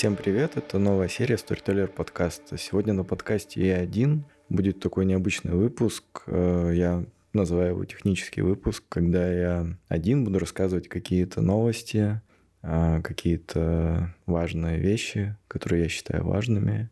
Всем привет, это новая серия Storyteller подкаста. Сегодня на подкасте я один. Будет такой необычный выпуск. Э, я называю его технический выпуск, когда я один буду рассказывать какие-то новости, э, какие-то важные вещи, которые я считаю важными.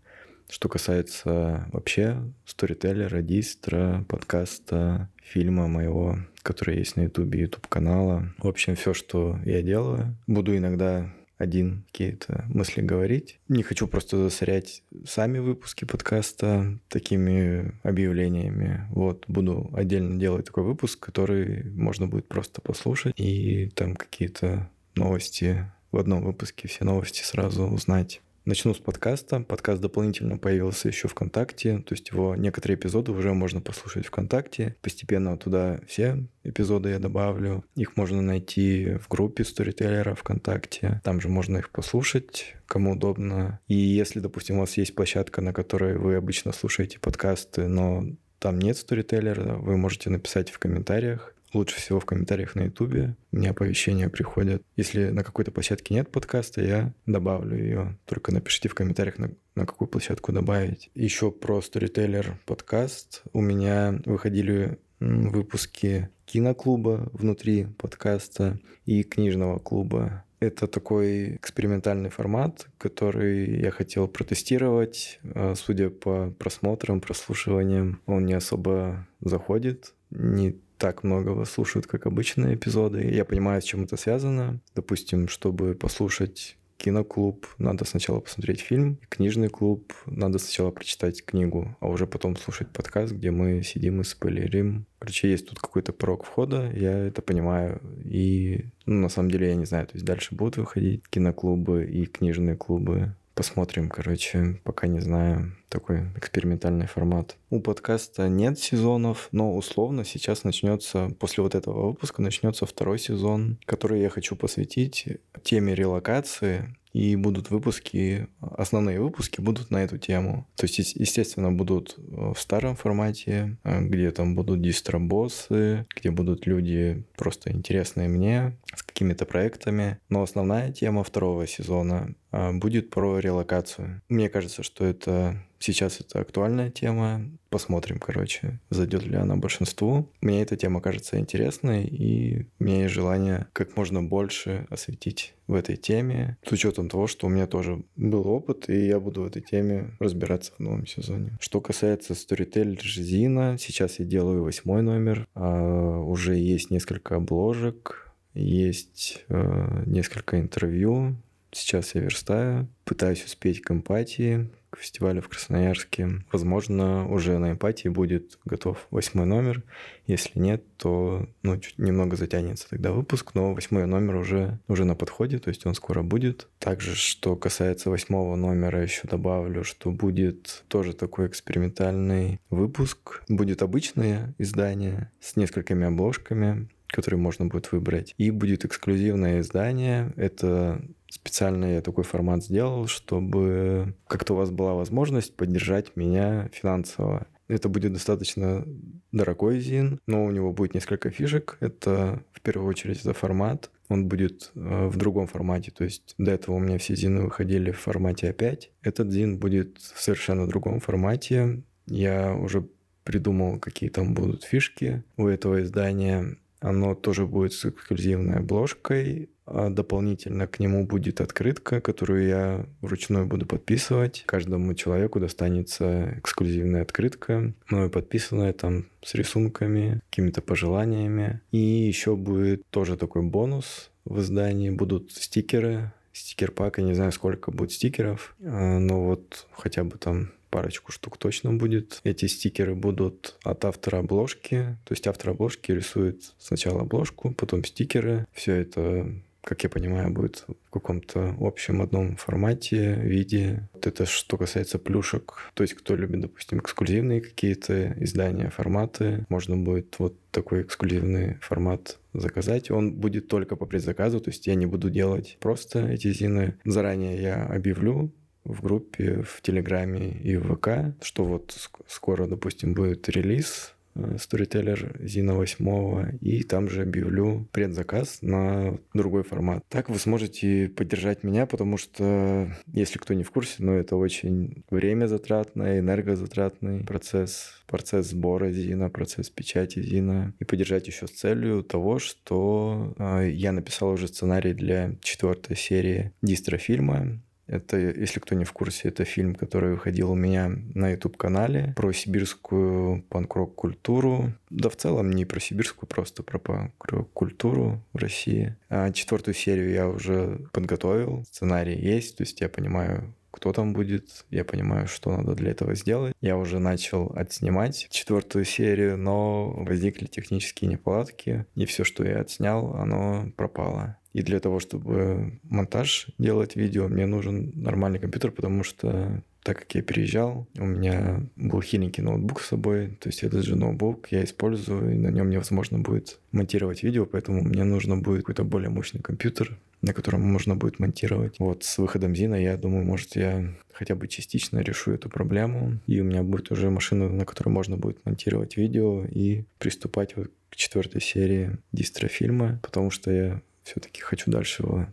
Что касается вообще сторителлера, дистра, подкаста, фильма моего, который есть на ютубе, ютуб канала. В общем, все, что я делаю. Буду иногда один какие-то мысли говорить. Не хочу просто засорять сами выпуски подкаста такими объявлениями. Вот, буду отдельно делать такой выпуск, который можно будет просто послушать и там какие-то новости в одном выпуске, все новости сразу узнать. Начну с подкаста. Подкаст дополнительно появился еще ВКонтакте, то есть его некоторые эпизоды уже можно послушать ВКонтакте. Постепенно туда все эпизоды я добавлю. Их можно найти в группе сторителлера ВКонтакте. Там же можно их послушать, кому удобно. И если, допустим, у вас есть площадка, на которой вы обычно слушаете подкасты, но там нет сторителлера, вы можете написать в комментариях. Лучше всего в комментариях на Ютубе. Мне оповещения приходят. Если на какой-то площадке нет подкаста, я добавлю ее. Только напишите в комментариях, на, на какую площадку добавить. Еще про Storyteller подкаст. У меня выходили выпуски киноклуба внутри подкаста и книжного клуба. Это такой экспериментальный формат, который я хотел протестировать. А, судя по просмотрам, прослушиваниям, он не особо заходит, не так много вас слушают, как обычные эпизоды. Я понимаю, с чем это связано. Допустим, чтобы послушать киноклуб, надо сначала посмотреть фильм, книжный клуб, надо сначала прочитать книгу, а уже потом слушать подкаст, где мы сидим и спойлерим. Короче, есть тут какой-то порог входа, я это понимаю, и ну, на самом деле я не знаю, то есть дальше будут выходить киноклубы и книжные клубы, Посмотрим, короче, пока не знаю. Такой экспериментальный формат. У подкаста нет сезонов, но условно сейчас начнется, после вот этого выпуска начнется второй сезон, который я хочу посвятить теме релокации и будут выпуски, основные выпуски будут на эту тему. То есть, естественно, будут э, в старом формате, э, где там будут дистробоссы, где будут люди просто интересные мне, с какими-то проектами. Но основная тема второго сезона э, будет про релокацию. Мне кажется, что это Сейчас это актуальная тема. Посмотрим, короче, зайдет ли она большинству. Мне эта тема кажется интересной, и у меня есть желание как можно больше осветить в этой теме, с учетом того, что у меня тоже был опыт, и я буду в этой теме разбираться в новом сезоне. Что касается Storytel Зина, сейчас я делаю восьмой номер, а уже есть несколько обложек, есть э, несколько интервью, Сейчас я верстаю, пытаюсь успеть к эмпатии, к фестивалю в Красноярске. Возможно, уже на эмпатии будет готов восьмой номер. Если нет, то ну, чуть немного затянется тогда выпуск, но восьмой номер уже, уже на подходе, то есть он скоро будет. Также, что касается восьмого номера, еще добавлю, что будет тоже такой экспериментальный выпуск. Будет обычное издание с несколькими обложками, которые можно будет выбрать. И будет эксклюзивное издание. Это специально я такой формат сделал, чтобы как-то у вас была возможность поддержать меня финансово. Это будет достаточно дорогой зин, но у него будет несколько фишек. Это в первую очередь это формат. Он будет э, в другом формате. То есть до этого у меня все зины выходили в формате А5. Этот зин будет в совершенно другом формате. Я уже придумал, какие там будут фишки у этого издания. Оно тоже будет с эксклюзивной обложкой. А дополнительно к нему будет открытка, которую я вручную буду подписывать. Каждому человеку достанется эксклюзивная открытка, мною подписанная там с рисунками, какими-то пожеланиями. И еще будет тоже такой бонус в издании. Будут стикеры, стикер-пак, я не знаю, сколько будет стикеров, а, но вот хотя бы там парочку штук точно будет. Эти стикеры будут от автора обложки. То есть автор обложки рисует сначала обложку, потом стикеры. Все это как я понимаю, будет в каком-то общем одном формате, виде. Вот это что касается плюшек. То есть, кто любит, допустим, эксклюзивные какие-то издания, форматы, можно будет вот такой эксклюзивный формат заказать. Он будет только по предзаказу, то есть я не буду делать просто эти зины. Заранее я объявлю в группе, в Телеграме и в ВК, что вот скоро, допустим, будет релиз Storyteller Зина 8, и там же объявлю предзаказ на другой формат. Так вы сможете поддержать меня, потому что, если кто не в курсе, но это очень время затратный, энергозатратный процесс, процесс сбора Зина, процесс печати Зина, и поддержать еще с целью того, что э, я написал уже сценарий для четвертой серии дистрофильма, это, если кто не в курсе, это фильм, который выходил у меня на YouTube-канале про сибирскую панк-рок культуру. Да в целом не про сибирскую, просто про панк-рок культуру в России. А четвертую серию я уже подготовил, сценарий есть, то есть я понимаю, кто там будет, я понимаю, что надо для этого сделать. Я уже начал отснимать четвертую серию, но возникли технические неполадки, и все, что я отснял, оно пропало. И для того, чтобы монтаж делать видео, мне нужен нормальный компьютер, потому что так как я переезжал, у меня был хиленький ноутбук с собой, то есть этот же ноутбук я использую, и на нем невозможно будет монтировать видео, поэтому мне нужно будет какой-то более мощный компьютер, на котором можно будет монтировать. Вот с выходом Зина, я думаю, может, я хотя бы частично решу эту проблему, и у меня будет уже машина, на которой можно будет монтировать видео и приступать вот к четвертой серии дистрофильма, потому что я все-таки хочу дальше его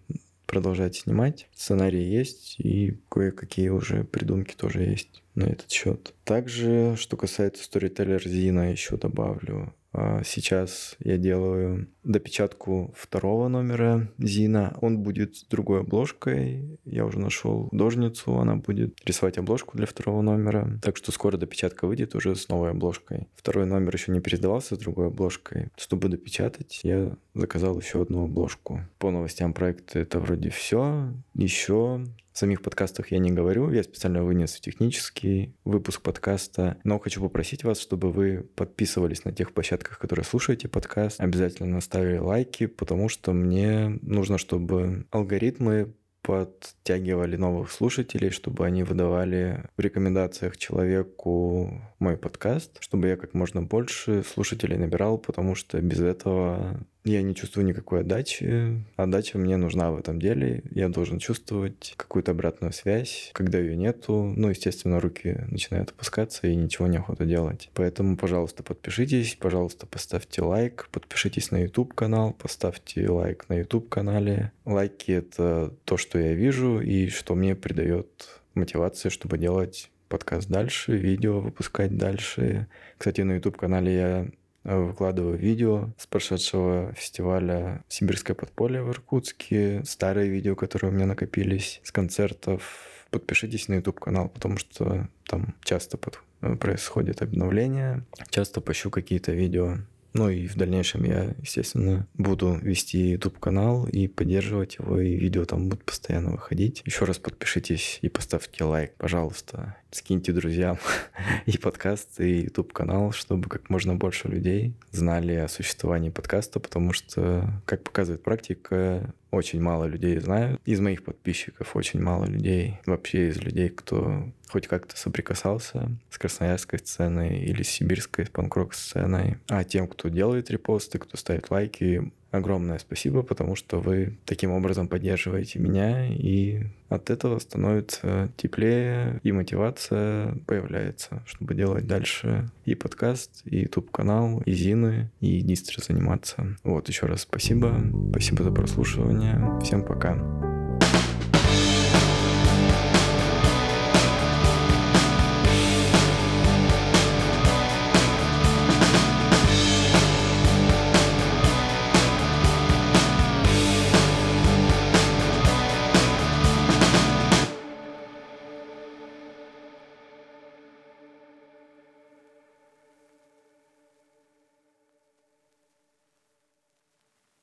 продолжать снимать. Сценарий есть, и кое-какие уже придумки тоже есть на этот счет. Также, что касается Storyteller Zina, еще добавлю. А, сейчас я делаю допечатку второго номера Зина. Он будет с другой обложкой. Я уже нашел художницу, она будет рисовать обложку для второго номера. Так что скоро допечатка выйдет уже с новой обложкой. Второй номер еще не передавался с другой обложкой. Чтобы допечатать, я заказал еще одну обложку. По новостям проекта это вроде все. Еще в самих подкастах я не говорю, я специально вынес технический выпуск подкаста, но хочу попросить вас, чтобы вы подписывались на тех площадках, которые слушаете подкаст, обязательно ставили лайки, потому что мне нужно, чтобы алгоритмы подтягивали новых слушателей, чтобы они выдавали в рекомендациях человеку мой подкаст, чтобы я как можно больше слушателей набирал, потому что без этого я не чувствую никакой отдачи. Отдача мне нужна в этом деле. Я должен чувствовать какую-то обратную связь. Когда ее нету, ну, естественно, руки начинают опускаться и ничего не охота делать. Поэтому, пожалуйста, подпишитесь, пожалуйста, поставьте лайк, подпишитесь на YouTube канал, поставьте лайк на YouTube канале. Лайки — это то, что я вижу и что мне придает мотивации, чтобы делать подкаст дальше, видео выпускать дальше. Кстати, на YouTube-канале я Э, выкладываю видео с прошедшего фестиваля «Сибирское подполье» в Иркутске, старые видео, которые у меня накопились с концертов. Подпишитесь на YouTube-канал, потому что там часто под... Э, происходит обновление, часто пощу какие-то видео ну и в дальнейшем я, естественно, буду вести YouTube-канал и поддерживать его, и видео там будут постоянно выходить. Еще раз подпишитесь и поставьте лайк, пожалуйста. Скиньте друзьям и подкаст, и YouTube-канал, чтобы как можно больше людей знали о существовании подкаста, потому что, как показывает практика, очень мало людей знают. Из моих подписчиков очень мало людей, вообще из людей, кто хоть как-то соприкасался с красноярской сценой или с сибирской панк сценой. А тем, кто делает репосты, кто ставит лайки, огромное спасибо, потому что вы таким образом поддерживаете меня, и от этого становится теплее, и мотивация появляется, чтобы делать дальше и подкаст, и YouTube-канал, и Зины, и дистро заниматься. Вот, еще раз спасибо. Спасибо за прослушивание. Всем пока.